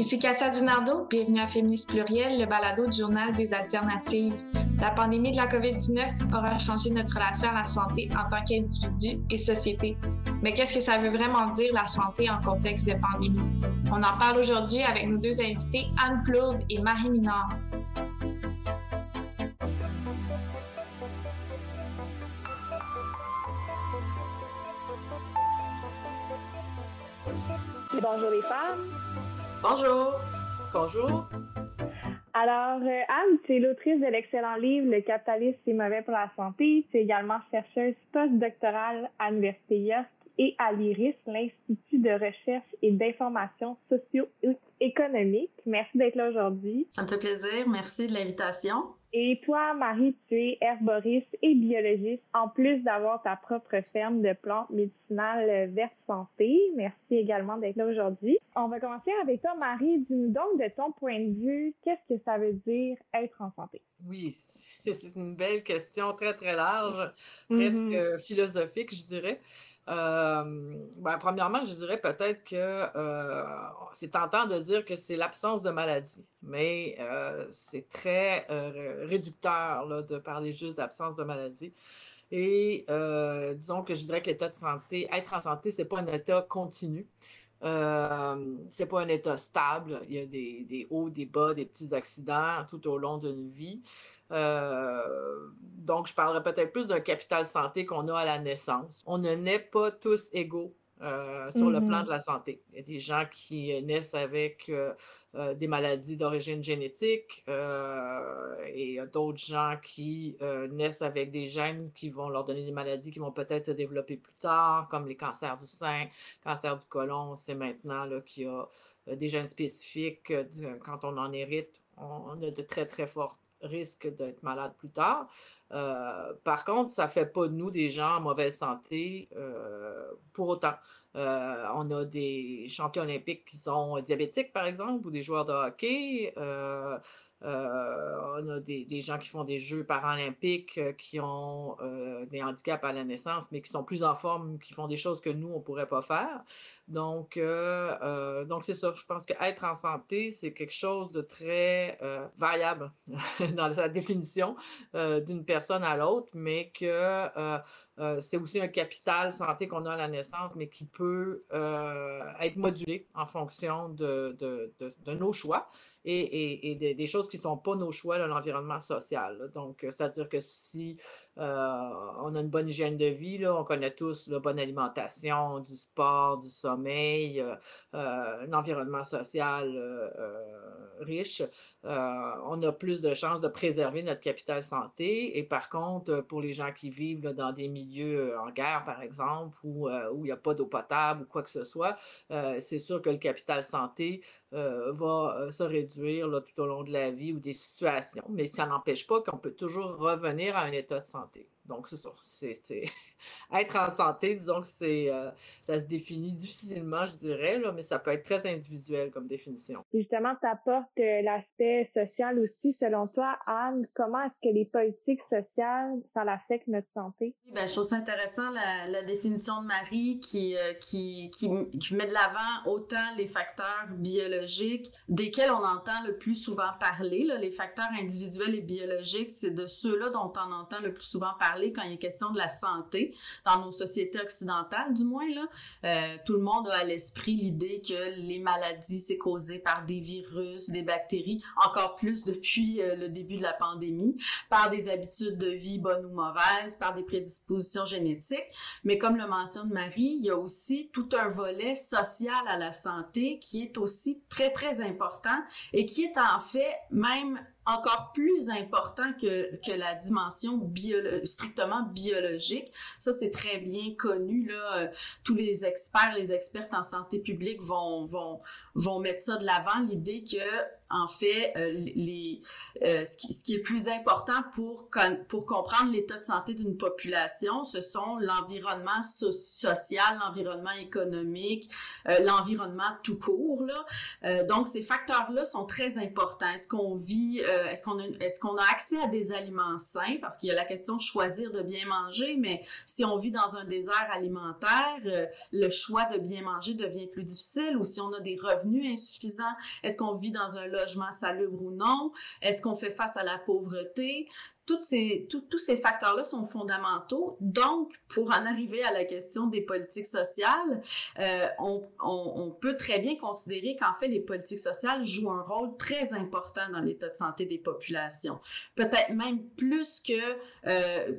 Ici Katia Dinardo, bienvenue à Féministe Pluriel, le balado du journal des alternatives. La pandémie de la COVID-19 aura changé notre relation à la santé en tant qu'individu et société. Mais qu'est-ce que ça veut vraiment dire la santé en contexte de pandémie? On en parle aujourd'hui avec nos deux invités, Anne Plourde et Marie Minard. Bonjour les femmes. Bonjour. Bonjour. Alors, euh, Anne, tu es l'autrice de l'excellent livre Le capitalisme, c'est mauvais pour la santé. Tu es également chercheuse postdoctorale à l'Université York et à l'IRIS, l'Institut de recherche et d'information socio-économique. Merci d'être là aujourd'hui. Ça me fait plaisir. Merci de l'invitation. Et toi, Marie, tu es herboriste et biologiste, en plus d'avoir ta propre ferme de plantes médicinales Verte Santé. Merci également d'être là aujourd'hui. On va commencer avec toi, Marie. Dis-nous donc, de ton point de vue, qu'est-ce que ça veut dire être en santé? Oui, c'est une belle question très, très large, presque mm-hmm. philosophique, je dirais. Euh, ben, premièrement, je dirais peut-être que euh, c'est tentant de dire que c'est l'absence de maladie, mais euh, c'est très réducteur de parler juste d'absence de maladie. Et disons que je dirais que l'état de santé, être en santé, c'est pas un état continu. Euh, c'est pas un état stable. Il y a des, hauts, des bas, des petits accidents tout au long d'une vie. Euh, donc, je parlerai peut-être plus d'un capital santé qu'on a à la naissance. On ne naît pas tous égaux euh, sur le plan mm-hmm. de la santé. Il y a des gens qui naissent avec euh, euh, des maladies d'origine génétique et d'autres gens qui naissent avec des gènes qui vont leur donner des maladies qui vont peut-être se développer plus tard, comme les cancers du sein, cancer du côlon. C'est maintenant qu'il y a des gènes spécifiques. quand on en hérite, on a de très, très forts risques d'être malade plus tard. Euh, par contre, ça ne fait pas de nous des gens en mauvaise santé euh, pour autant. Euh, on a des champions olympiques qui sont diabétiques, par exemple, ou des joueurs de hockey. on a des, gens qui font des Jeux paralympiques qui ont des handicaps à la naissance, mais qui sont plus en forme, qui font des choses que nous, on ne pourrait pas faire. Donc, donc c'est ça. Je pense qu'être en santé, c'est quelque chose de très variable dans la définition d'une personne à l'autre, mais que euh, c'est aussi un capital santé qu'on a à la naissance, mais qui peut euh, être modulé en fonction de, de nos choix et, des, choses qui ne sont pas nos choix dans l'environnement social. Donc, euh, c'est-à-dire que si on a une bonne hygiène de vie, on connaît tous la bonne alimentation, du sport, du sommeil, euh, un environnement social riche, on a plus de chances de préserver notre capital santé. Et par contre, pour les gens qui vivent dans des milieux en guerre, par exemple, où, où il n'y a pas d'eau potable ou quoi que ce soit, c'est sûr que le capital santé va se réduire tout au long de la vie ou des situations, mais ça n'empêche pas qu'on peut toujours revenir à un état de santé. Donc, c'est ça. C'est, être en santé, disons que c'est, euh, ça se définit difficilement, je dirais, là, mais ça peut être très individuel comme définition. Justement, tu apportes euh, l'aspect social aussi. Selon toi, Anne, comment est-ce que les politiques sociales, ça affecte notre santé? Ben, je trouve ça intéressant la, la définition de Marie qui, euh, qui, qui, qui, met de l'avant autant les facteurs biologiques desquels on entend le plus souvent parler. Là. Les facteurs individuels et biologiques, c'est de ceux-là dont on entend le plus souvent parler quand il est question de la santé dans nos sociétés occidentales, du moins là. Euh, tout le monde a à l'esprit l'idée que les maladies c'est causé par des virus, des bactéries, encore plus depuis euh, le début de la pandémie, par des habitudes de vie bonnes ou mauvaises, par des prédispositions génétiques. Mais comme le mentionne Marie, il y a aussi tout un volet social à la santé qui est aussi très très important et qui est en fait même encore plus important que, que la dimension strictement biologique. Ça, c'est très bien connu. Là. Euh, tous les experts, les expertes en santé publique vont, vont, vont mettre ça de l'avant, l'idée que en fait, les, ce, qui, ce, qui, est plus important pour, pour comprendre l'état de santé d'une population, ce sont l'environnement social, l'environnement économique, l'environnement tout court. Là. donc, ces facteurs-là sont très importants. Est-ce qu'on vit, est-ce qu'on a, est-ce qu'on a accès à des aliments sains? Parce qu'il y a la question de choisir de bien manger, mais si on vit dans un désert alimentaire, le choix de bien manger devient plus difficile ou si on a des revenus insuffisants, est-ce qu'on vit dans un logement salubre ou non? Est-ce qu'on fait face à la pauvreté? Tous ces facteurs-là sont fondamentaux. Donc, pour en arriver à la question des politiques sociales, euh, on, peut très bien considérer qu'en fait, les politiques sociales jouent un rôle très important dans l'état de santé des populations. Peut-être même plus que, euh,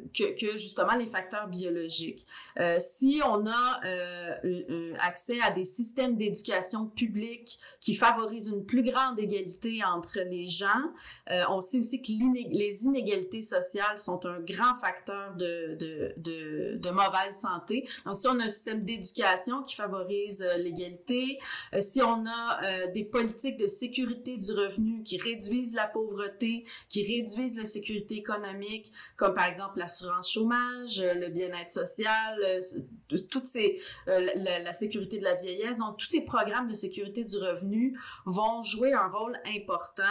justement les facteurs biologiques. Euh, si on a accès à des systèmes d'éducation publique qui favorisent une plus grande égalité entre les gens, on sait aussi que les inégalités sociales sont un grand facteur de, mauvaise santé. Donc, si on a un système d'éducation qui favorise euh, l'égalité, euh, si on a euh, des politiques de sécurité du revenu qui réduisent la pauvreté, qui réduisent la sécurité économique, comme par exemple l'assurance chômage, le bien-être social, toutes ces, la, la, sécurité de la vieillesse, donc tous ces programmes de sécurité du revenu vont jouer un rôle important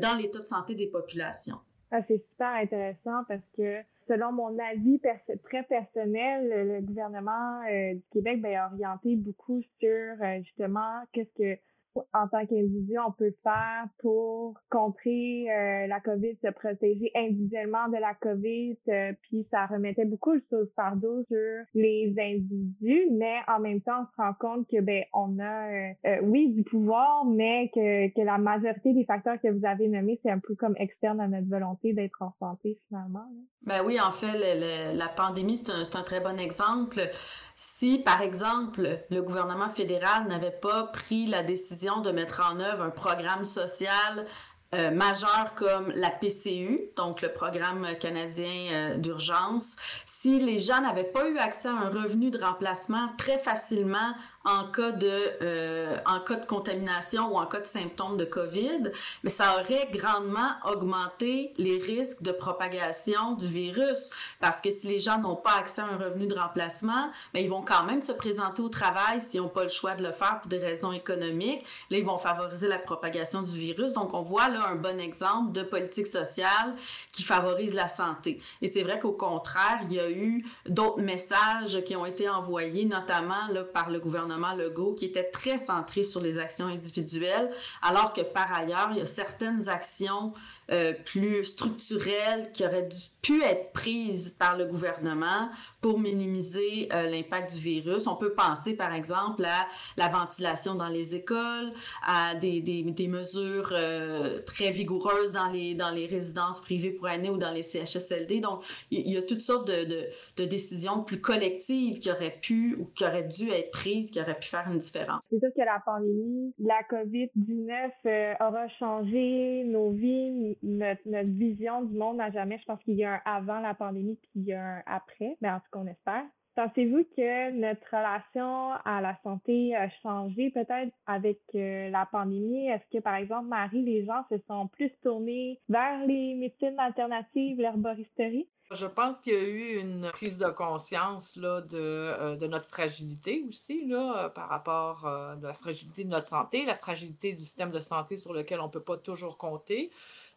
dans l'état de santé des populations. Ah, c'est super intéressant parce que selon mon avis très personnel, le, gouvernement euh, du Québec ben, a orienté beaucoup sur euh, justement qu'est-ce que en tant qu'individu, on peut faire pour contrer euh, la COVID, se protéger individuellement de la COVID, euh, puis ça remettait beaucoup le fardeau sur les individus, mais en même temps, on se rend compte que ben on a euh, oui du pouvoir, mais que, que la majorité des facteurs que vous avez nommés, c'est un peu comme externe à notre volonté d'être en santé finalement. Ben oui, en fait, la pandémie, c'est un, un, très bon exemple. Si, par exemple, le gouvernement fédéral n'avait pas pris la décision de mettre en œuvre un programme social euh, majeur comme la PCU, donc le programme canadien euh, d'urgence, si les gens n'avaient pas eu accès à un revenu de remplacement très facilement en cas de euh, en cas de contamination ou en cas de symptômes de Covid, mais ça aurait grandement augmenté les risques de propagation du virus parce que si les gens n'ont pas accès à un revenu de remplacement, mais ben, ils vont quand même se présenter au travail s'ils n'ont pas le choix de le faire pour des raisons économiques. Là, ils vont favoriser la propagation du virus. Donc, on voit là un bon exemple de politique sociale qui favorise la santé. Et c'est vrai qu'au contraire, il y a eu d'autres messages qui ont été envoyés, notamment là, par le gouvernement le Legault qui était très centré sur les actions individuelles, alors que par ailleurs, il y a certaines actions euh, plus structurelles qui auraient pu être prises par le gouvernement pour minimiser euh, l'impact du virus. On peut penser, par exemple, à la ventilation dans les écoles, à des, mesures euh, très vigoureuses dans les, résidences privées pour aînés ou dans les CHSLD. Donc, il y, a toutes sortes de, de, décisions plus collectives qui auraient pu ou qui auraient dû être prises, qui auraient pu faire une différence. C'est sûr que la pandémie, la COVID-19 aura changé nos vies, notre, notre vision du monde à jamais. Je pense qu'il y a un avant la pandémie puis il y a un après, mais ben, en tout cas, on espère. Pensez-vous que notre relation à la santé a changé peut-être avec euh, la pandémie? Est-ce que, par exemple, Marie, les gens se sont plus tournés vers les médecines alternatives, l'herboristerie? Je pense qu'il y a eu une prise de conscience là, de, euh, de notre fragilité aussi, là, par rapport à euh, la fragilité de notre santé, la fragilité du système de santé sur lequel on ne peut pas toujours compter.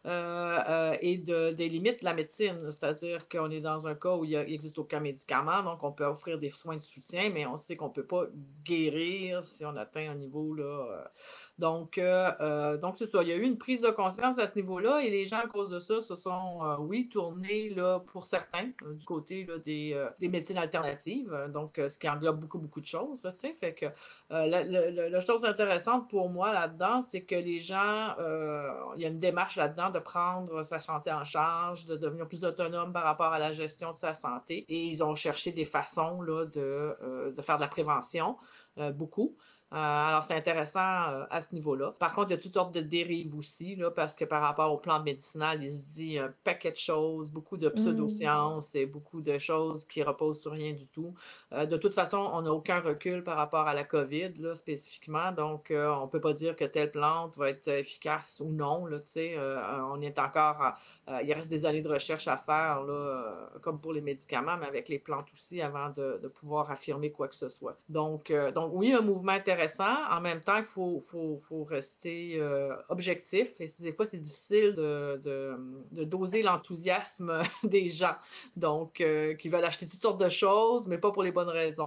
Euh, euh, et de, des limites de la médecine. C'est-à-dire qu'on est dans un cas où il n'existe aucun médicament, donc on peut offrir des soins de soutien, mais on sait qu'on ne peut pas guérir si on atteint un niveau là, euh, donc, euh, euh, donc c'est ça. Il y a eu une prise de conscience à ce niveau-là et les gens, à cause de ça, se sont, euh, oui, tournés, là, pour certains, du côté là, des, des, médecines alternatives. Donc, ce qui englobe beaucoup, beaucoup de choses, sais. Fait que la, la, chose intéressante pour moi là-dedans, c'est que les gens, il y a une démarche là-dedans de prendre sa santé en charge, de devenir plus autonome par rapport à la gestion de sa santé. Et ils ont cherché des façons là, de, de faire de la prévention, beaucoup. Euh, alors, c'est intéressant euh, à ce niveau-là. Par contre, il y a toutes sortes de dérives aussi, là, parce que par rapport aux plantes médicinales, il se dit un paquet de choses, beaucoup de pseudosciences et beaucoup de choses qui reposent sur rien du tout. Euh, de toute façon, on n'a aucun recul par rapport à la COVID, là, spécifiquement. Donc, on ne peut pas dire que telle plante va être efficace ou non. Là, on est encore. il reste des années de recherche à faire, là, comme pour les médicaments, mais avec les plantes aussi, avant de, pouvoir affirmer quoi que ce soit. Donc, donc oui, un mouvement intéressant en même temps, il faut, faut, faut, rester euh, objectif. Et des fois, c'est difficile de, de, de doser l'enthousiasme des gens. Donc, euh, qui veulent acheter toutes sortes de choses, mais pas pour les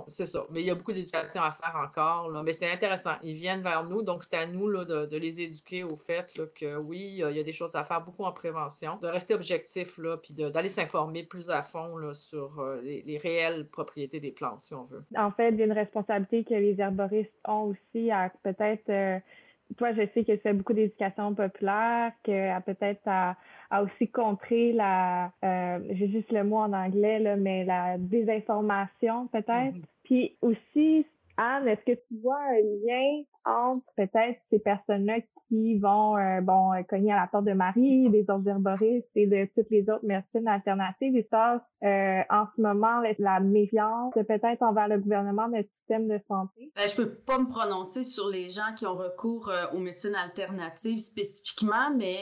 C'est ça. Mais il y a beaucoup d'éducation à faire encore. Mais c'est intéressant. Ils viennent vers nous. Donc, c'est à nous là, de, les éduquer au fait que oui, il y a des choses à faire, beaucoup en prévention. De rester objectif, là, puis d'aller s'informer plus à fond là, sur euh, les, les réelles propriétés des plantes, si on veut. En fait, il y a une responsabilité que les herboristes ont aussi à peut-être, euh, toi, je sais que tu fais beaucoup d'éducation populaire, que peut-être à, aussi contrer la, euh, j'ai juste le mot en anglais, là, mais la désinformation peut-être. Mm-hmm. Puis aussi, Anne, est-ce que tu vois un lien entre peut-être ces personnes-là qui vont euh, bon cogner à la porte de Marie, des autres herboristes et de toutes les autres médecines alternatives? Et ça euh, en ce moment la, méfiance peut-être envers le gouvernement notre système de santé. Ben, je peux pas me prononcer sur les gens qui ont recours euh, aux médecines alternatives spécifiquement, mais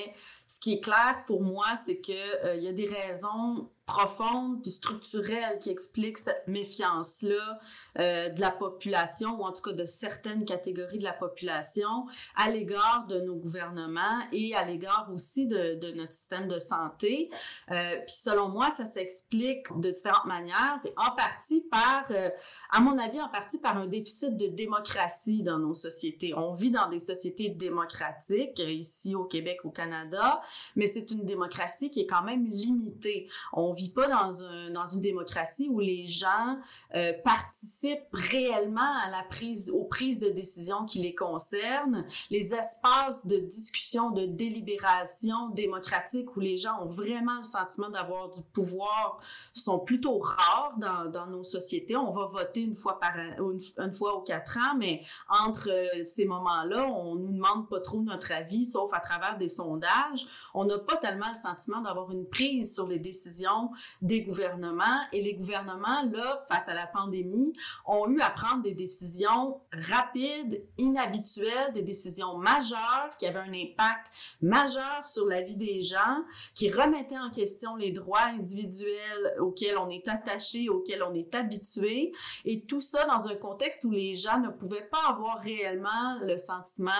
ce qui est clair pour moi, c'est que il y a des raisons profonde puis structurelle qui explique cette méfiance-là euh, de la population, ou en tout cas de certaines catégories de la population, à l'égard de nos gouvernements et à l'égard aussi de, de, notre système de santé. Euh, puis selon moi, ça s'explique de différentes manières, en partie par, euh, à mon avis, en partie par un déficit de démocratie dans nos sociétés. On vit dans des sociétés démocratiques, ici au Québec, au Canada, mais c'est une démocratie qui est quand même limitée. Vit pas dans, un, dans une démocratie où les gens euh, participent réellement à la prise, aux prises de décisions qui les concernent. Les espaces de discussion, de délibération démocratique où les gens ont vraiment le sentiment d'avoir du pouvoir sont plutôt rares dans, dans nos sociétés. On va voter une fois par une, une fois aux quatre ans, mais entre euh, ces moments-là, on nous demande pas trop notre avis, sauf à travers des sondages. On n'a pas tellement le sentiment d'avoir une prise sur les décisions des gouvernements. Et les gouvernements, là, face à la pandémie, ont eu à prendre des décisions rapides, inhabituelles, des décisions majeures qui avaient un impact majeur sur la vie des gens, qui remettaient en question les droits individuels auxquels on est attaché, auxquels on est habitué. Et tout ça dans un contexte où les gens ne pouvaient pas avoir réellement le sentiment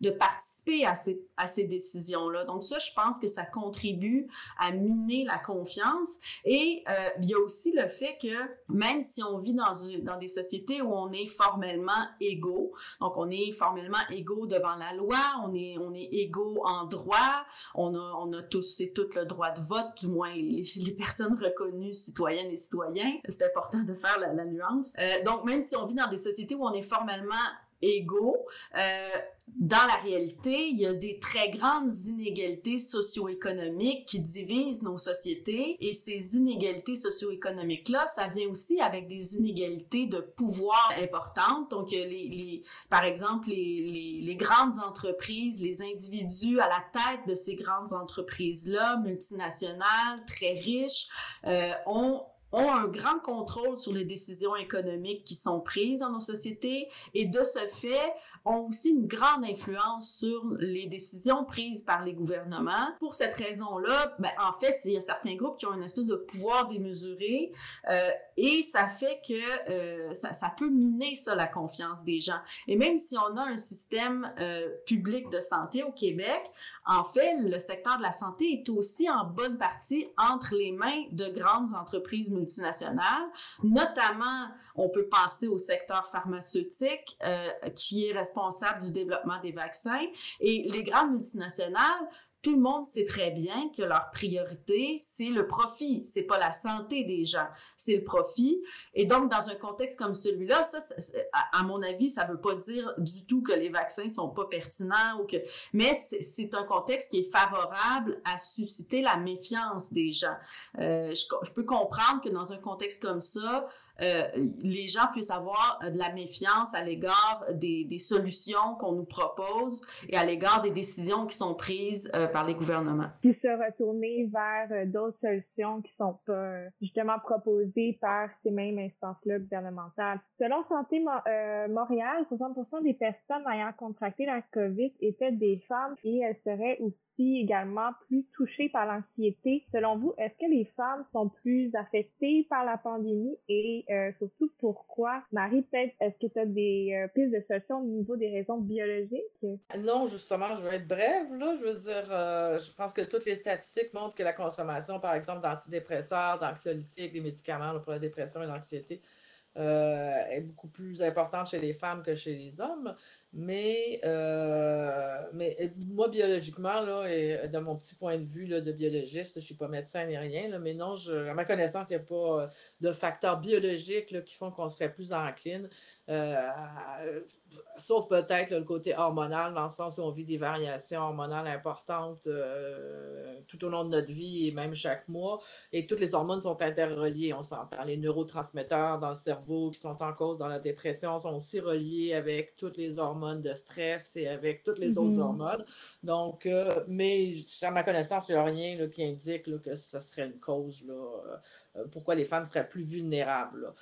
de participer à ces, à ces décisions-là. Donc ça, je pense que ça contribue à miner la confiance et euh, il y a aussi le fait que même si on vit dans, des sociétés où on est formellement égaux, donc on est formellement égaux devant la loi, on est, on est égaux en droit, on a, on a tous et toutes le droit de vote, du moins les, personnes reconnues citoyennes et citoyens. C'est important de faire la, la nuance. Euh, donc même si on vit dans des sociétés où on est formellement égaux. Euh, dans la réalité, il y a des très grandes inégalités socio-économiques qui divisent nos sociétés et ces inégalités socio-économiques-là, ça vient aussi avec des inégalités de pouvoir importantes. Donc, les, par exemple, les, grandes entreprises, les individus à la tête de ces grandes entreprises-là, multinationales, très riches, euh, ont ont un grand contrôle sur les décisions économiques qui sont prises dans nos sociétés. Et de ce fait ont aussi une grande influence sur les décisions prises par les gouvernements. Pour cette raison-là, ben, en fait, il y a certains groupes qui ont une espèce de pouvoir démesuré euh, et ça fait que euh, ça, peut miner ça la confiance des gens. Et même si on a un système euh, public de santé au Québec, en fait, le secteur de la santé est aussi en bonne partie entre les mains de grandes entreprises multinationales, notamment on peut penser au secteur pharmaceutique qui est responsable du développement des vaccins et les grandes multinationales tout le monde sait très bien que leur priorité, c'est le profit, c'est pas la santé des gens, c'est le profit. Et donc, dans un contexte comme celui-là, ça, à mon avis, ça veut pas dire du tout que les vaccins sont pas pertinents ou que, mais c'est un contexte qui est favorable à susciter la méfiance des gens. Euh, je, je, peux comprendre que dans un contexte comme ça, euh, les gens puissent avoir euh, de la méfiance à l'égard des, solutions qu'on nous propose et à l'égard des décisions qui sont prises euh, par les gouvernements. Puis se retourner vers d'autres solutions qui sont pas justement proposées par ces mêmes instances-là gouvernementales. Selon Santé Montréal, 60% des personnes ayant contracté la COVID étaient des femmes et elles seraient aussi également plus touchées par l'anxiété. Selon vous, est-ce que les femmes sont plus affectées par la pandémie? Et euh, surtout pourquoi? Marie, peut-être, est-ce que tu as des euh, pistes de solutions au niveau des raisons biologiques? Non, justement, je vais être brève. Là. Je veux dire, euh, je pense que toutes les statistiques montrent que la consommation, par exemple, d'antidépresseurs, d'anxiolytiques, des médicaments pour la dépression et l'anxiété, est beaucoup plus importante chez les femmes que chez les hommes. Mais, euh, mais euh, moi, biologiquement, là, et de mon petit point de vue là, de biologiste, je ne suis pas médecin ni rien, là, mais non, je, à ma connaissance, il n'y a pas euh, de facteurs biologiques là, qui font qu'on serait plus encline. Sauf peut-être le côté hormonal, dans le sens où on vit des variations hormonales importantes tout au long de notre vie et même chaque mois. Et toutes les hormones sont interreliées, on s'entend. Les neurotransmetteurs dans le cerveau qui sont en cause dans la dépression sont aussi reliés avec toutes les hormones de stress et avec toutes les autres mm-hmm. hormones. Donc, euh, mais à ma connaissance, il n'y a rien qui indique que ce serait une cause là, euh, euh, pourquoi les femmes seraient plus vulnérables.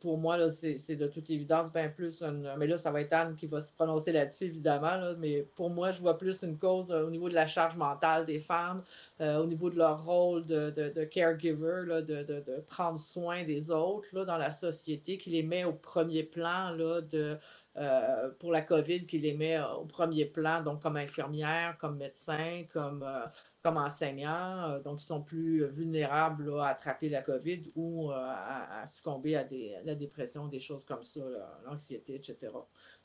pour moi, c'est de toute évidence bien plus une. Mais là, ça va être Anne qui va se prononcer là-dessus, évidemment. mais pour moi, je vois plus une cause au niveau de la charge mentale des femmes, au niveau de leur rôle de, de, caregiver, là, de, de, prendre soin des autres là, dans la société, qui les met au premier plan là, de, euh, pour la COVID qui les met au premier plan, donc comme infirmières, comme médecins, comme, euh, comme enseignants. Euh, donc, ils sont plus vulnérables à attraper la COVID ou à, succomber à, la dépression, des choses comme ça, l'anxiété, etc.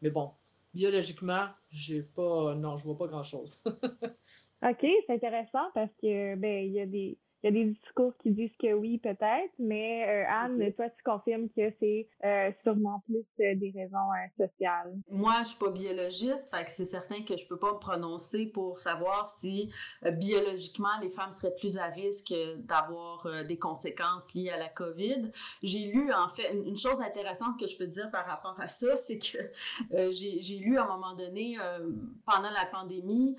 Mais bon, biologiquement, j'ai pas, non, je vois pas grand-chose. OK, c'est intéressant parce que ben il y a des il y a des discours qui disent que oui, peut-être, mais euh, Anne, toi, tu confirmes que c'est euh, sûrement plus euh, des raisons sociales. Moi, je suis pas biologiste, fait que c'est certain que je peux pas me prononcer pour savoir si biologiquement les femmes seraient plus à risque d'avoir des conséquences liées à la COVID. J'ai lu, en fait, une, chose intéressante que je peux dire par rapport à ça, c'est que j'ai lu à un moment donné, pendant la pandémie,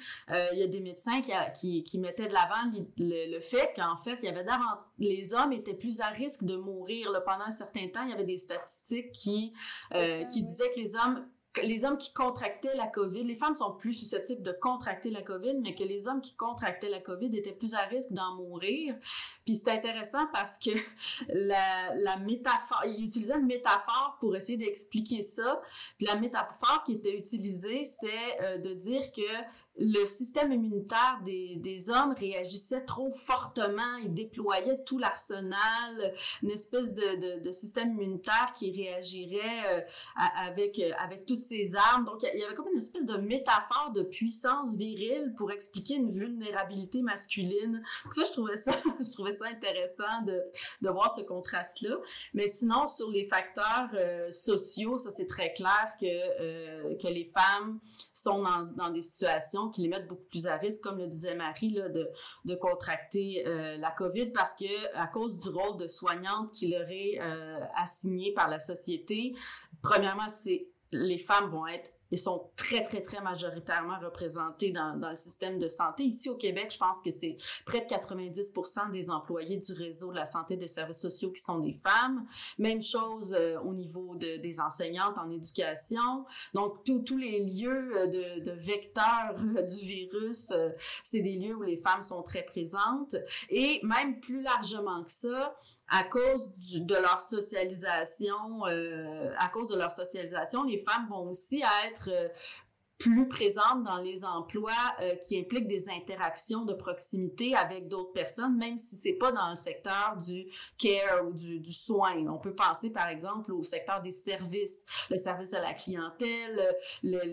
il y a des médecins qui, qui, qui mettaient de l'avant le, le fait qu'en en fait, il y avait les hommes étaient plus à risque de mourir. Pendant un certain temps, il y avait des statistiques qui, euh, qui disaient que les hommes les hommes qui contractaient la COVID, les femmes sont plus susceptibles de contracter la COVID, mais que les hommes qui contractaient la COVID étaient plus à risque d'en mourir. Puis c'est intéressant parce que la, la métaphore, il utilisait une métaphore pour essayer d'expliquer ça. Puis la métaphore qui était utilisée, c'était euh, de dire que le système immunitaire des, des hommes réagissait trop fortement, il déployait tout l'arsenal, une espèce de, de, système immunitaire qui réagirait euh, avec, avec toutes ces armes. Donc, il y avait comme une espèce de métaphore de puissance virile pour expliquer une vulnérabilité masculine. Donc ça, je trouvais ça, je trouvais ça intéressant de, de voir ce contraste-là. Mais sinon, sur les facteurs euh, sociaux, ça c'est très clair que, euh, que les femmes sont dans, dans des situations qui les mettent beaucoup plus à risque, comme le disait Marie, de, de contracter euh, la COVID parce que à cause du rôle de soignante qui leur est euh, assigné par la société, premièrement, c'est les femmes vont être ils sont très, très, très majoritairement représentés dans, le système de santé. Ici au Québec, je pense que c'est près de 90 des employés du réseau de la santé des services sociaux qui sont des femmes. Même chose euh, au niveau de, des enseignantes en éducation. Donc, tous les lieux euh, de, de vecteurs euh, du virus, c'est des lieux où les femmes sont très présentes. Et même plus largement que ça, à cause de leur socialisation, euh, à cause de leur socialisation, les femmes vont aussi être euh, plus présente dans les emplois euh, qui impliquent des interactions de proximité avec d'autres personnes, même si c'est pas dans le secteur du care ou du, soin. On peut penser par exemple au secteur des services, le service à la clientèle, euh,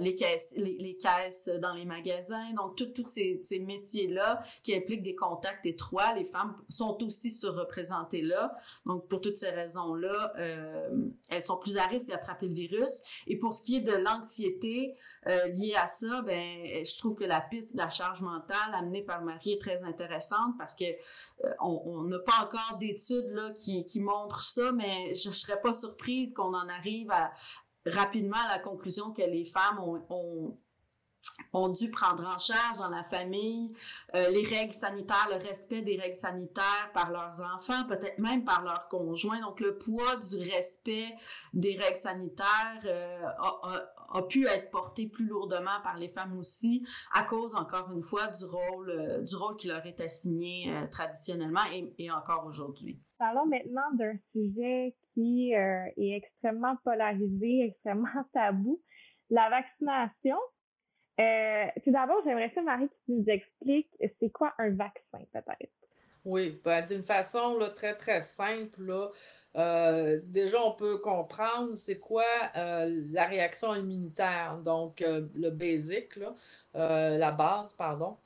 les, caisses dans les magasins, donc tous ces, ces métiers-là qui impliquent des contacts étroits, les femmes sont aussi surreprésentées là. Donc pour toutes ces raisons-là, euh, elles sont plus à risque d'attraper le virus. Et pour ce qui est de l'anxiété parler euh, lié à ça, ben, je trouve que la piste de la charge mentale amenée par Marie est très intéressante parce que euh, on n'a pas encore d'études là qui, qui montrent ça, mais je, ne serais pas surprise qu'on en arrive rapidement à la conclusion que les femmes ont dû prendre en charge dans la famille euh, les règles sanitaires, le respect des règles sanitaires par leurs enfants, peut-être même par leurs conjoints. Donc le poids du respect des règles sanitaires euh, a, pu être porté plus lourdement par les femmes aussi à cause, encore une fois, du rôle, euh, du rôle qui leur est assigné traditionnellement et, et encore aujourd'hui. Parlons maintenant d'un sujet qui est extrêmement polarisé, extrêmement tabou, la vaccination. Euh, tout d'abord, j'aimerais ça, Marie, que tu nous expliques c'est quoi un vaccin, peut-être? Oui, ben, d'une façon là, très, très simple. Là, euh, déjà, on peut comprendre c'est quoi euh, la réaction immunitaire, donc le basic, là, la base, pardon.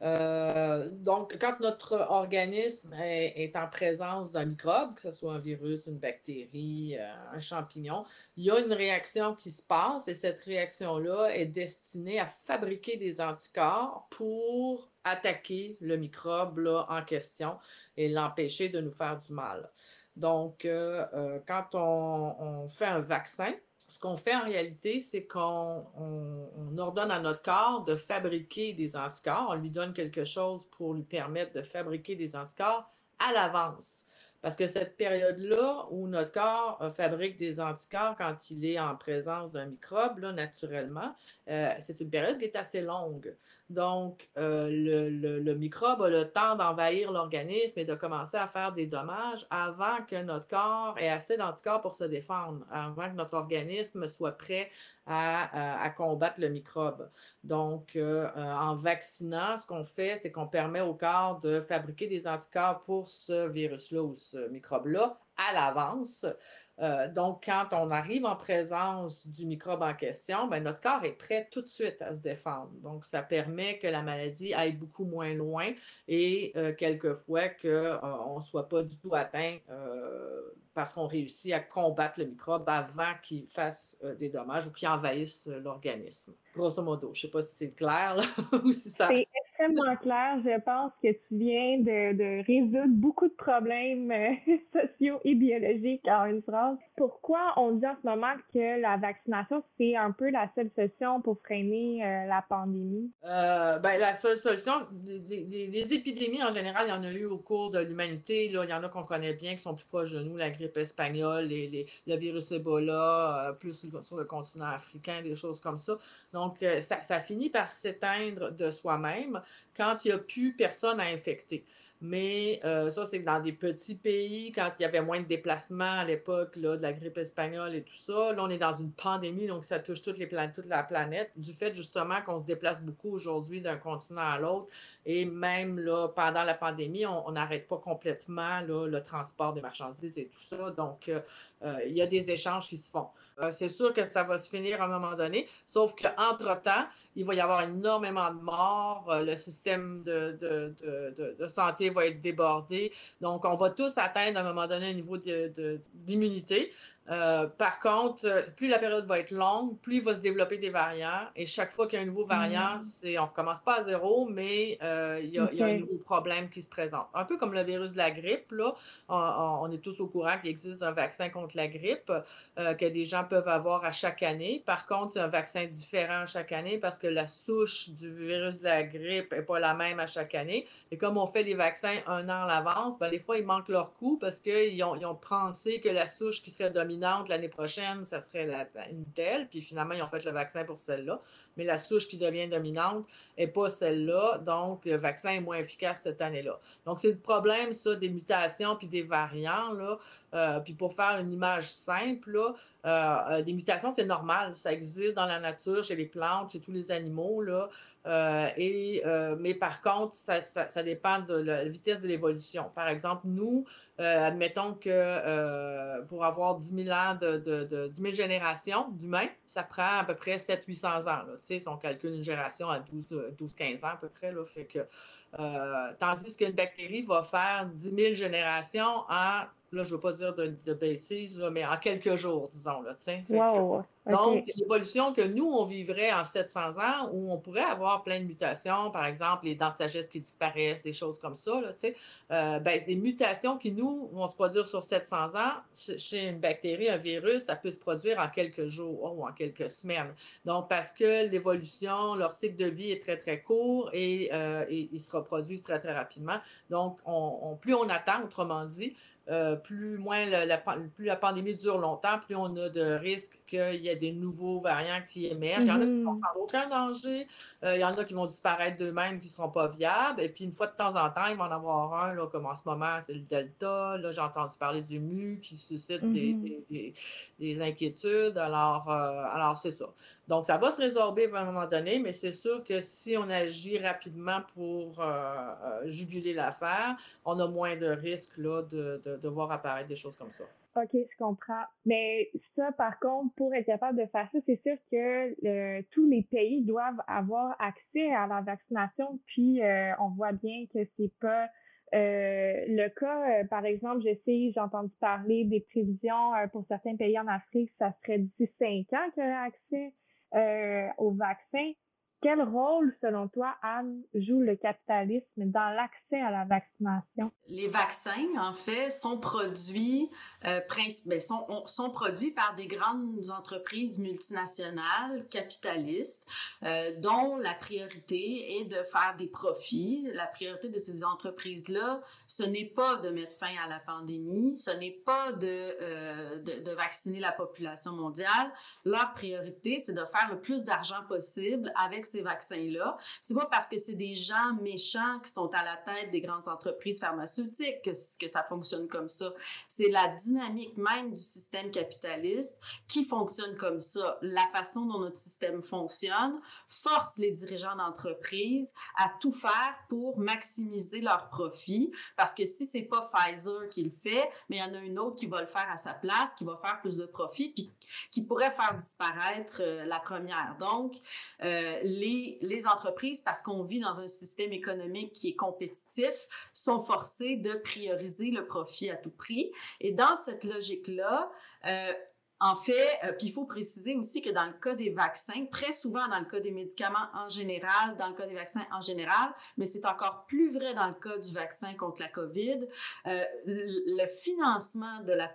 Euh, donc, quand notre organisme est, en présence d'un microbe, que ce soit un virus, une bactérie, euh, un champignon, il y a une réaction qui se passe et cette réaction-là est destinée à fabriquer des anticorps pour attaquer le microbe là, en question et l'empêcher de nous faire du mal. Donc, euh, quand on fait un vaccin, ce qu'on fait en réalité, c'est qu'on ordonne à notre corps de fabriquer des anticorps. On lui donne quelque chose pour lui permettre de fabriquer des anticorps à l'avance. Parce que cette période-là où notre corps euh, fabrique des anticorps quand il est en présence d'un microbe, naturellement, euh, c'est une période qui est assez longue. Donc, euh, le, microbe a le temps d'envahir l'organisme et de commencer à faire des dommages avant que notre corps ait assez d'anticorps pour se défendre, avant que notre organisme soit prêt à, combattre le microbe. Donc, en vaccinant, ce qu'on fait, c'est qu'on permet au corps de fabriquer des anticorps pour ce virus-là ou ce microbe-là à l'avance. Euh, donc, quand on arrive en présence du microbe en question, ben, notre corps est prêt tout de suite à se défendre. Donc, ça permet que la maladie aille beaucoup moins loin et euh, quelquefois qu'on euh, ne soit pas du tout atteint parce qu'on réussit à combattre le microbe avant qu'il fasse des dommages ou qu'il envahisse l'organisme. Grosso modo, je ne sais pas si c'est clair ou si ça extrêmement clair. Je pense que tu viens de, résoudre beaucoup de problèmes euh, sociaux et biologiques en une phrase. Pourquoi on dit en ce moment que la vaccination, c'est un peu la seule solution pour freiner euh, la pandémie? Euh, ben, la seule solution, des, épidémies en général, il y en a eu au cours de l'humanité. Il y en a qu'on connaît bien, qui sont plus proches de nous, la grippe espagnole, les, le virus Ebola, plus sur le continent africain, des choses comme ça. Donc, ça finit par s'éteindre de soi-même quand il n'y a plus personne à infecter. Mais euh, ça, c'est dans des petits pays, quand il y avait moins de déplacements à l'époque de la grippe espagnole et tout ça. Là, on est dans une pandémie, donc ça touche toutes les toute la planète, du fait justement qu'on se déplace beaucoup aujourd'hui d'un continent à l'autre. Et même là, pendant la pandémie, on n'arrête pas complètement le transport des marchandises et tout ça. Donc, euh, euh, il y a des échanges qui se font. C'est sûr que ça va se finir à un moment donné, sauf qu'entre-temps, il va y avoir énormément de morts, le système de, de, de, de santé va être débordé. Donc, on va tous atteindre à un moment donné un niveau d'immunité. Euh, par contre, euh, plus la période va être longue, plus il va se développer des variants. Et chaque fois qu'il y a un nouveau variant, mm. c'est, on ne recommence pas à zéro, mais euh, il, y a, un nouveau problème qui se présente. Un peu comme le virus de la grippe, là, on, est tous au courant qu'il existe un vaccin contre la grippe que des gens peuvent avoir à chaque année. Par contre, c'est un vaccin différent chaque année parce que la souche du virus de la grippe n'est pas la même à chaque année. Et comme on fait les vaccins un an à l'avance, ben, des fois, ils manquent leur coup parce qu'ils ont, ils ont pensé que la souche qui serait dominante l'année prochaine, ça serait une telle, puis finalement, ils ont fait le vaccin pour celle-là. Mais la souche qui devient dominante n'est pas celle-là, donc le vaccin est moins efficace cette année-là. Donc, c'est le problème, ça, des mutations puis des variants, là. Euh, puis pour faire une image simple, là, euh, euh, des mutations, c'est normal. Ça existe dans la nature, chez les plantes, chez tous les animaux. Là. et, mais par contre, ça, dépend de la vitesse de l'évolution. Par exemple, nous, admettons que pour avoir 10 000 ans de, de, 10 000 générations d'humains, ça prend à peu près 700-800 ans. Là. Si on calcule une génération à 12-15 ans à peu près, là, fait que, tandis qu'une bactérie va faire 10 000 générations en là, je ne veux pas dire de, de bêtises, mais en quelques jours, disons. Là, wow! Donc, l'évolution que nous, on vivrait en 700 ans, où on pourrait avoir plein de mutations, par exemple, les dents de sagesse qui disparaissent, des choses comme ça, là, euh, ben, des mutations qui, nous, vont se produire sur 700 ans, chez une bactérie, un virus, ça peut se produire en quelques jours ou en quelques semaines. Donc, parce que l'évolution, leur cycle de vie est très, très court et, euh, ils se reproduisent très, très rapidement. Donc, plus on attend, autrement dit, euh, plus, moins la, plus la pandémie dure longtemps, plus on a de risques qu'il y ait des nouveaux variants qui émergent. Il y en a qui vont sans mm-hmm. aucun danger, euh, il y en a qui vont disparaître d'eux-mêmes, qui ne seront pas viables, et puis une fois de temps en temps, il va en avoir un, là, comme en ce moment, c'est le Delta. Là, j'ai entendu parler du MU qui suscite des, mm-hmm. inquiétudes. Alors, euh, alors c'est ça. Donc, ça va se résorber à un moment donné, mais c'est sûr que si on agit rapidement pour juguler l'affaire, on a moins de risques de voir apparaître des choses comme ça. OK, je comprends. Mais ça, par contre, pour être capable de faire ça, c'est sûr que tous les pays doivent avoir accès à la vaccination. Puis, euh, on voit bien que c'est pas euh, le cas. Euh, par exemple, je sais, j'ai entendu parler des prévisions pour certains pays en Afrique, ça serait d'ici cinq ans qu'il y aurait accès au vaccin. Quel rôle, selon toi, Anne, joue le capitalisme dans l'accès à la vaccination? Les vaccins, en fait, sont produits, euh, ben, sont, produits par des grandes entreprises multinationales capitalistes euh, dont la priorité est de faire des profits. La priorité de ces entreprises-là, ce n'est pas de mettre fin à la pandémie, ce n'est pas de, euh, de, de vacciner la population mondiale. Leur priorité, c'est de faire le plus d'argent possible avec ces vaccins-là. C'est pas parce que c'est des gens méchants qui sont à la tête des grandes entreprises pharmaceutiques que, ça fonctionne comme ça. C'est la dynamique même du système capitaliste qui fonctionne comme ça. La façon dont notre système fonctionne force les dirigeants d'entreprise à tout faire pour maximiser leurs profits parce que si c'est pas Pfizer qui le fait, mais il y en a une autre qui va le faire à sa place, qui va faire plus de profits puis qui pourrait faire disparaître euh, la première. Donc, euh, les, entreprises, parce qu'on vit dans un système économique qui est compétitif, sont forcées de prioriser le profit à tout prix. Et dans cette logique-là, euh, en fait, euh, puis il faut préciser aussi que dans le cas des vaccins, très souvent dans le cas des médicaments en général, dans le cas des vaccins en général, mais c'est encore plus vrai dans le cas du vaccin contre la COVID, euh, le financement de la,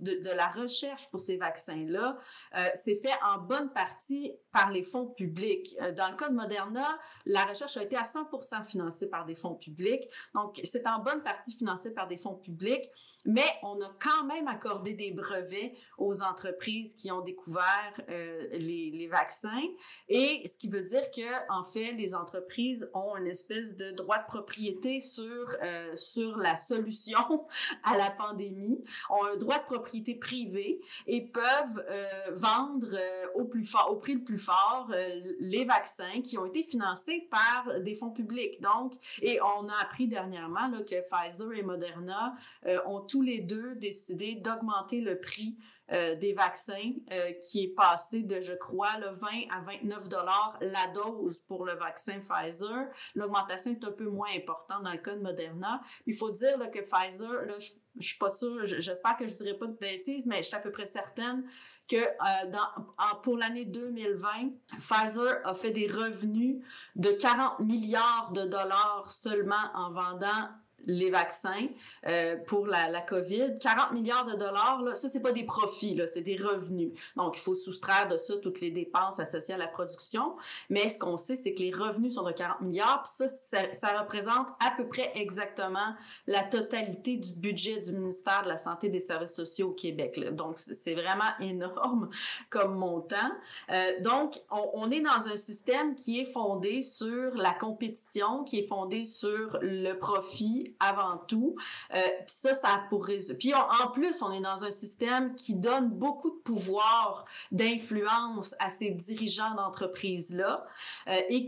de, la recherche pour ces vaccins-là euh, c'est fait en bonne partie par les fonds publics. Euh, dans le cas de Moderna, la recherche a été à 100% financée par des fonds publics, donc c'est en bonne partie financé par des fonds publics mais on a quand même accordé des brevets aux entreprises qui ont découvert euh, les, vaccins. Et ce qui veut dire que, en fait, les entreprises ont une espèce de droit de propriété sur, euh, sur la solution à la pandémie, ont un droit de propriété privé et peuvent euh, vendre au, plus fort, au prix le plus fort les vaccins qui ont été financés par des fonds publics. Donc, et on a appris dernièrement que Pfizer et Moderna ont tous les deux décidé d'augmenter le prix euh, des vaccins euh, qui est passé de, je crois, le 20 à 29 dollars la dose pour le vaccin Pfizer. L'augmentation est un peu moins importante dans le cas de Moderna. Il faut dire que Pfizer, là, je, je suis pas sûre, j'espère que je dirai pas de bêtises, mais je suis à peu près certaine que euh, pour l'année 2020, Pfizer a fait des revenus de 40 milliards de dollars seulement en vendant les vaccins euh, pour la, COVID. 40 milliards de dollars, là, ça, c'est pas des profits, c'est des revenus. Donc, il faut soustraire de ça toutes les dépenses associées à la production. Mais ce qu'on sait, c'est que les revenus sont de 40 milliards, puis ça, ça, représente à peu près exactement la totalité du budget du ministère de la Santé et des Services sociaux au Québec. Là. Donc, c'est vraiment énorme comme montant. Euh, donc, on, on est dans un système qui est fondé sur la compétition, qui est fondé sur le profit avant tout. Euh, ça, ça pour Puis en plus, on est dans un système qui donne beaucoup de pouvoir, d'influence à ces dirigeants d'entreprise là, euh, et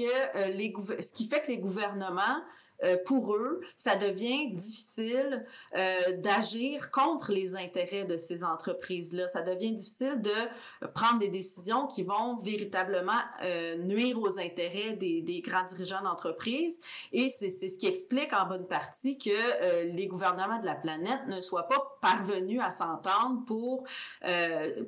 euh, qui fait que les gouvernements euh, pour eux, ça devient difficile euh, d'agir contre les intérêts de ces entreprises-là. Ça devient difficile de prendre des décisions qui vont véritablement euh, nuire aux intérêts des, grands dirigeants d'entreprise. Et c'est ce qui explique en bonne partie que les gouvernements de la planète ne soient pas parvenus à s'entendre pour,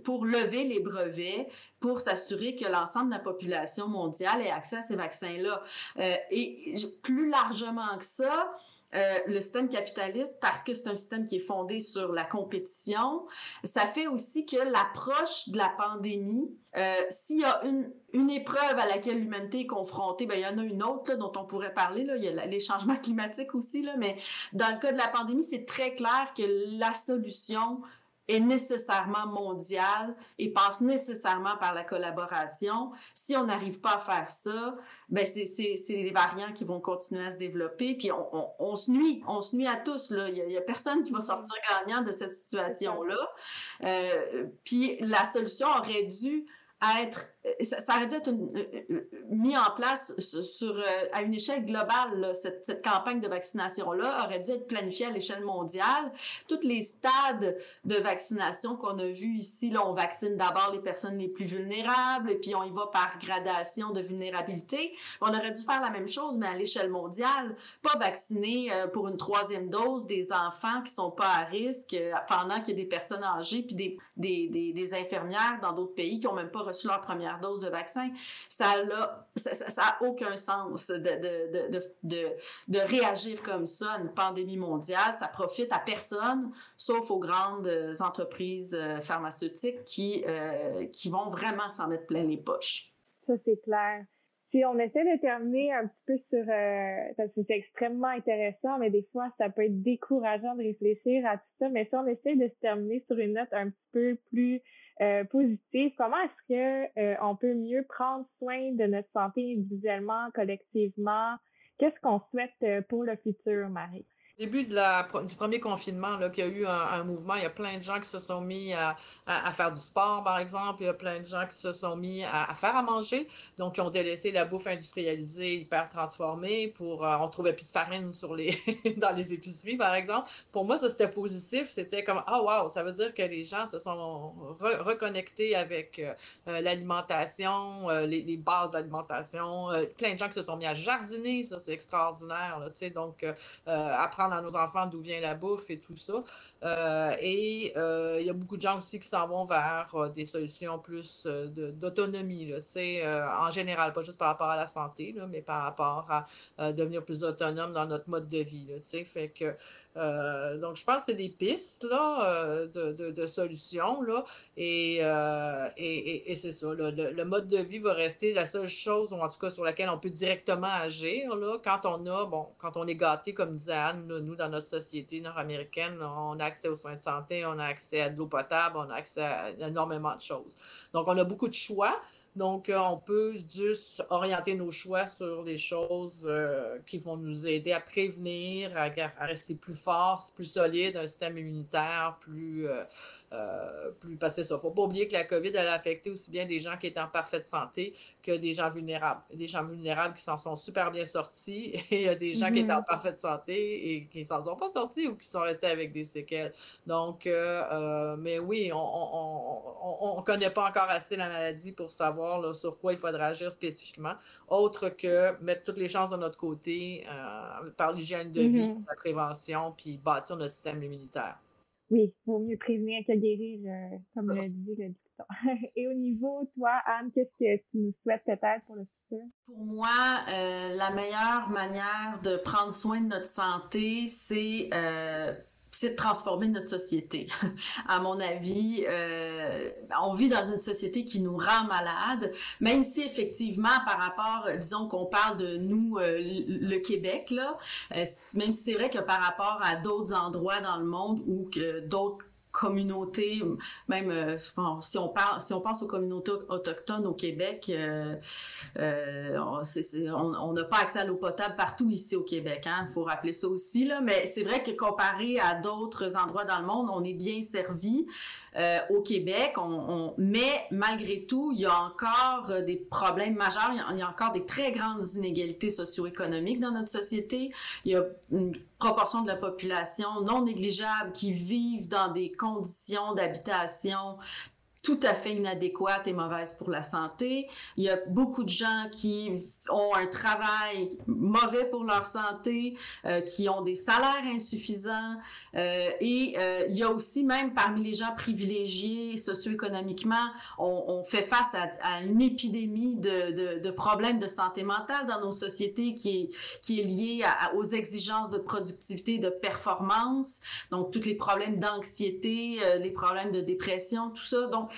pour lever les brevets pour s'assurer que l'ensemble de la population mondiale ait accès à ces vaccins-là. Euh, et plus largement que ça, euh, le système capitaliste, parce que c'est un système qui est fondé sur la compétition, ça fait aussi que l'approche de la pandémie, euh, s'il y a une, une épreuve à laquelle l'humanité est confrontée, ben il y en a une autre dont on pourrait parler. Là. Il y a les changements climatiques aussi, là, mais dans le cas de la pandémie, c'est très clair que la solution est nécessairement mondial et passe nécessairement par la collaboration. Si on n'arrive pas à faire ça, ben c'est, c'est, c'est les variants qui vont continuer à se développer, puis on, on, on se nuit, on se nuit à tous. Là. Il n'y a, a, personne qui va sortir gagnant de cette situation-là. Euh, puis la solution aurait dû être ça, ça, aurait dû être une, euh, mis en place sur, à une échelle globale. Cette, cette, campagne de vaccination-là aurait dû être planifiée à l'échelle mondiale. Tous les stades de vaccination qu'on a vus ici, là, on vaccine d'abord les personnes les plus vulnérables, et puis on y va par gradation de vulnérabilité. On aurait dû faire la même chose, mais à l'échelle mondiale. Pas vacciner euh, pour une troisième dose des enfants qui sont pas à risque euh, pendant qu'il y a des personnes âgées, puis des, des, des, des infirmières dans d'autres pays qui ont même pas reçu leur première dose de vaccin, ça a, ça, ça, ça a aucun sens de, de, de, de, réagir comme ça à une pandémie mondiale. Ça profite à personne, sauf aux grandes entreprises euh, pharmaceutiques qui, euh, qui vont vraiment s'en mettre plein les poches. Ça, c'est clair. Si on essaie de terminer un petit peu sur, euh, parce que c'est extrêmement intéressant, mais des fois, ça peut être décourageant de réfléchir à tout ça, mais si on essaie de se terminer sur une note un petit peu plus euh, comment est-ce que euh, on peut mieux prendre soin de notre santé individuellement, collectivement? Qu'est-ce qu'on souhaite euh, pour le futur, Marie? Début du premier confinement, là, qu'il y a eu un, mouvement, il y a plein de gens qui se sont mis à, faire du sport, par exemple. Il y a plein de gens qui se sont mis à, faire à manger. Donc, ils ont délaissé la bouffe industrialisée, hyper transformée. Pour, euh, on trouvait plus de farine sur les, dans les épiceries, par exemple. Pour moi, ça, c'était positif. C'était comme, ah, oh, wow, ça veut dire que les gens se sont re reconnectés avec euh, euh l'alimentation, euh, les, bases d'alimentation. Plein de gens qui se sont mis à jardiner. Ça, c'est extraordinaire, là. Donc, apprendre à nos enfants d'où vient la bouffe et tout ça. Euh, et euh, il y a beaucoup de gens aussi qui s'en vont vers euh, des solutions plus d'autonomie, en général, pas juste par rapport à la santé, mais par rapport à devenir plus autonome dans notre mode de vie. Fait que, donc, je pense que c'est des pistes là, de, solutions. Là, et, et, et c'est ça. Le, mode de vie va rester la seule chose, en tout cas sur laquelle on peut directement agir. Là, quand on a, bon, quand on est gâté, comme disait Anne, nous, dans notre société nord-américaine, on a accès aux soins de santé, on a accès à de l'eau potable, on a accès à énormément de choses. Donc, on a beaucoup de choix. Donc, euh, on peut juste orienter nos choix sur les choses euh, qui vont nous aider à prévenir, à, rester plus fort, plus solide, un système immunitaire plus, euh, euh, plus parce que ça. Faut pas oublier que la COVID, elle a affecté aussi bien des gens qui étaient en parfaite santé que des gens vulnérables. Des gens vulnérables qui s'en sont super bien sortis et il y a des gens qui étaient en mm-hmm. parfaite santé et qui s'en sont pas sortis ou qui sont restés avec des séquelles. Donc, euh, euh, mais oui, on ne connaît pas encore assez la maladie pour savoir là, sur quoi il faudra agir spécifiquement, autre que mettre toutes les chances de notre côté euh, par l'hygiène de vie, -hmm. la prévention, puis bâtir notre système immunitaire. Oui, vaut mieux prévenir que guérir, euh, comme le dit le dicton. Et au niveau, toi, Anne, qu'est-ce que tu nous souhaites peut-être pour le futur? Pour moi, euh, la meilleure manière de prendre soin de notre santé, c'est euh, c'est de transformer notre société. à mon avis, euh, on vit dans une société qui nous rend malade, même si effectivement, par rapport, disons qu'on parle de nous, euh, le Québec, là, euh, même si c'est vrai que par rapport à d'autres endroits dans le monde ou que d'autres communautés, même euh, si on parle, si on pense aux communautés autochtones au Québec, euh, euh, on n'a pas accès à l'eau potable partout ici au Québec. Il hein, faut rappeler ça aussi là. Mais c'est vrai que comparé à d'autres endroits dans le monde, on est bien servi. Euh, au Québec. On, mais malgré tout, il y a encore euh, des problèmes majeurs. Il y, a, encore des très grandes inégalités socio-économiques dans notre société. Il y a une proportion de la population non négligeable qui vivent dans des conditions d'habitation tout à fait inadéquate et mauvaise pour la santé. Il y a beaucoup de gens qui ont un travail mauvais pour leur santé, euh, qui ont des salaires insuffisants. Euh, et euh, il y a aussi, même parmi les gens privilégiés socio-économiquement, on, on, fait face à, à une épidémie de, de, de, problèmes de santé mentale dans nos sociétés qui est, qui est liée à, aux exigences de productivité, de performance. Donc, tous les problèmes d'anxiété, euh, les problèmes de dépression, tout ça. Donc,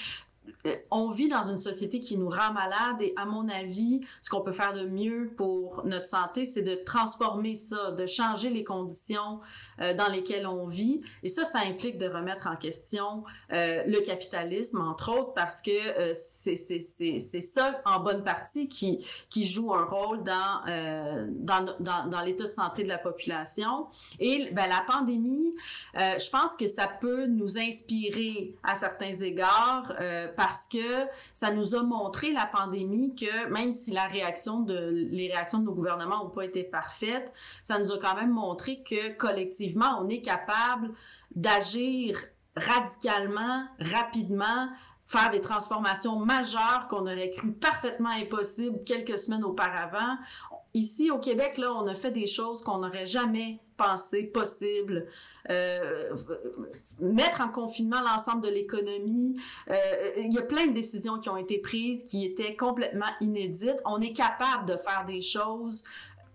on vit dans une société qui nous rend malade et à mon avis, ce qu'on peut faire de mieux pour notre santé, c'est de transformer ça, de changer les conditions euh, dans lesquelles on vit. Et ça, ça implique de remettre en question euh, le capitalisme, entre autres, parce que euh, c'est ça, en bonne partie, qui, qui joue un rôle dans, euh, dans, dans, dans l'état de santé de la population. Et ben, la pandémie, je pense que ça peut nous inspirer à certains égards parce que ça nous a montré la pandémie que même si la réaction de les réactions de nos gouvernements n'ont pas été parfaites, ça nous a quand même montré que collectivement on est capable d'agir radicalement, rapidement, faire des transformations majeures qu'on aurait cru parfaitement impossibles quelques semaines auparavant. Ici, au Québec, là, on a fait des choses qu'on n'aurait jamais pensé possible. Euh, mettre en confinement l'ensemble de l'économie. Euh, il y a plein de décisions qui ont été prises qui étaient complètement inédites. On est capable de faire des choses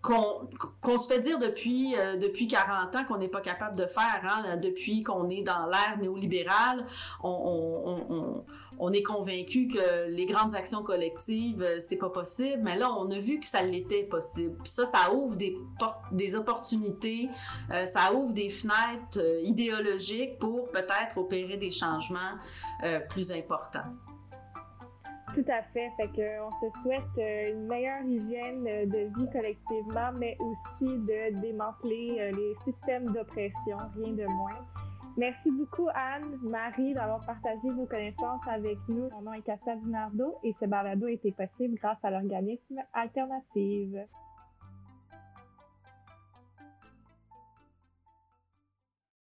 qu'on se fait dire depuis euh, depuis 40 ans qu'on n'est pas capable de faire hein, depuis qu'on est dans l'ère néolibérale on, est convaincu que les grandes actions collectives euh, c'est pas possible. Mais là on a vu que ça l'était possible. Puis ça ça ouvre des des opportunités euh, ça ouvre des fenêtres idéologiques pour peut-être opérer des changements plus importants tout à fait. Que on se souhaite euh, une meilleure hygiène euh, de vie collectivement, mais aussi de démanteler euh, les systèmes d'oppression, rien de moins. Merci beaucoup Anne, Marie d'avoir partagé vos connaissances avec nous. Mon nom est Cassia Dinardo et ce balado a été possible grâce à l'organisme Alternative.